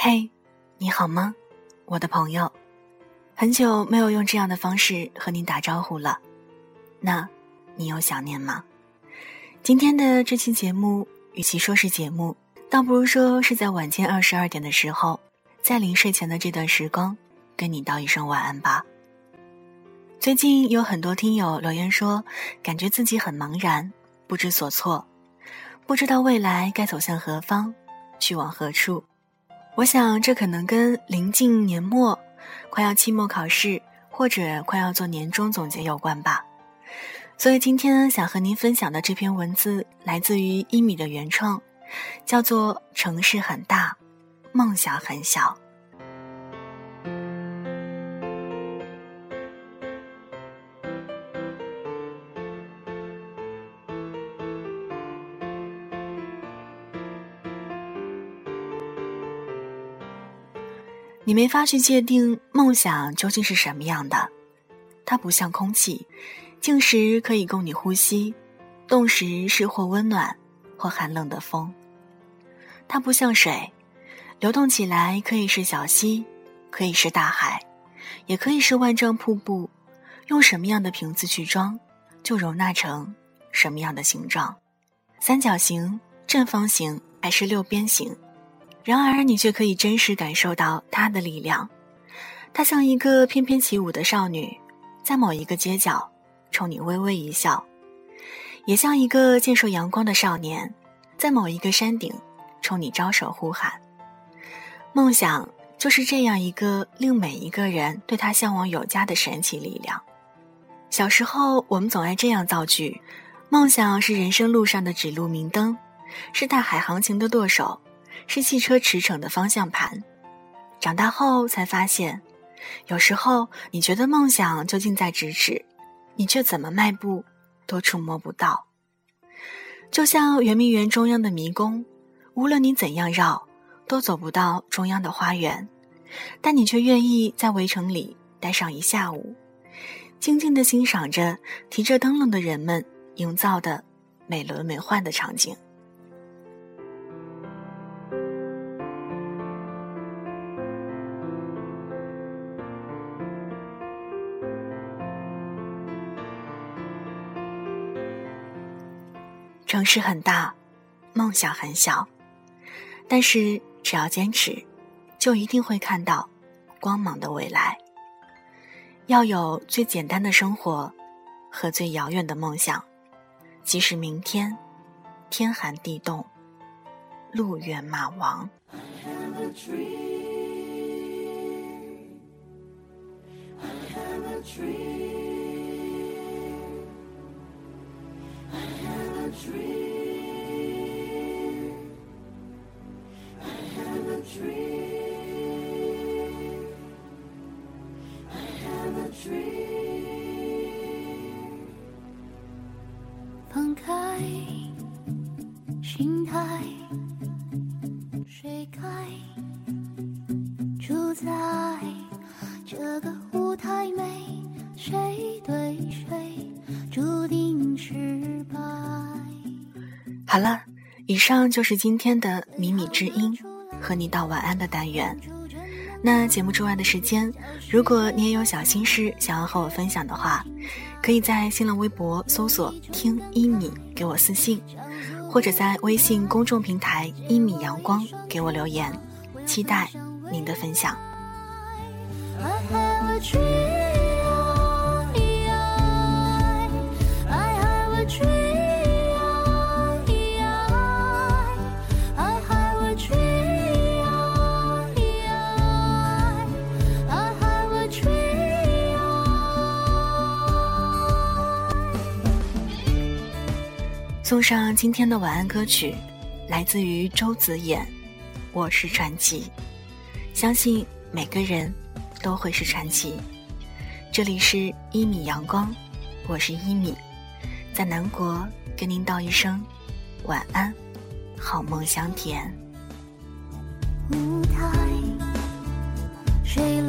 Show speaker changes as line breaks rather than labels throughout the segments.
嘿，你好吗，我的朋友？很久没有用这样的方式和你打招呼了，那，你有想念吗？今天的这期节目，与其说是节目，倒不如说是在晚间二十二点的时候，在临睡前的这段时光，跟你道一声晚安吧。最近有很多听友留言说，感觉自己很茫然，不知所措，不知道未来该走向何方，去往何处。我想，这可能跟临近年末、快要期末考试或者快要做年终总结有关吧。所以今天想和您分享的这篇文字来自于一米的原创，叫做《城市很大，梦想很小》。你没法去界定梦想究竟是什么样的，它不像空气，静时可以供你呼吸，动时是或温暖，或寒冷的风。它不像水，流动起来可以是小溪，可以是大海，也可以是万丈瀑布。用什么样的瓶子去装，就容纳成什么样的形状，三角形、正方形还是六边形。然而，你却可以真实感受到它的力量。它像一个翩翩起舞的少女，在某一个街角冲你微微一笑；也像一个健硕阳光的少年，在某一个山顶冲你招手呼喊。梦想就是这样一个令每一个人对他向往有加的神奇力量。小时候，我们总爱这样造句：梦想是人生路上的指路明灯，是大海航行的舵手。是汽车驰骋的方向盘。长大后才发现，有时候你觉得梦想就近在咫尺，你却怎么迈步都触摸不到。就像圆明园中央的迷宫，无论你怎样绕，都走不到中央的花园，但你却愿意在围城里待上一下午，静静地欣赏着提着灯笼的人们营造的美轮美奂的场景。城市很大，梦想很小，但是只要坚持，就一定会看到光芒的未来。要有最简单的生活和最遥远的梦想，即使明天天寒地冻，路远马亡。
放谁该主宰这个舞台？没谁对谁注定失败？
好了，以上就是今天的米米之音，和你道晚安的单元。那节目之外的时间，如果你也有小心事想要和我分享的话，可以在新浪微博搜索“听一米”给我私信，或者在微信公众平台“一米阳光”给我留言。期待您的分享。送上今天的晚安歌曲，来自于周子衍，《我是传奇》，相信每个人都会是传奇。这里是《一米阳光》，我是一米，在南国跟您道一声晚安，好梦香甜。
舞台，谁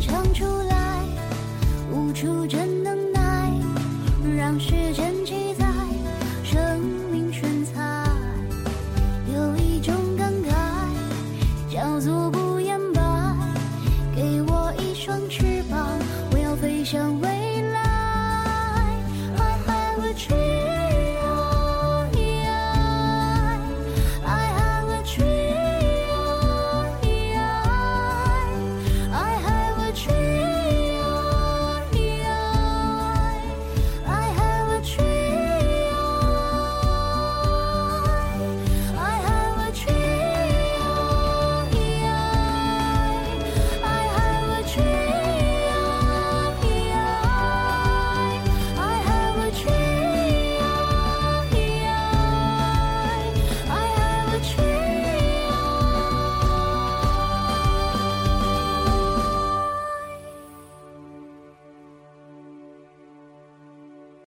唱出来，无处真能耐，让时间记载生命炫彩。有一种感慨，叫做不言败。给我一双翅膀，我要飞向未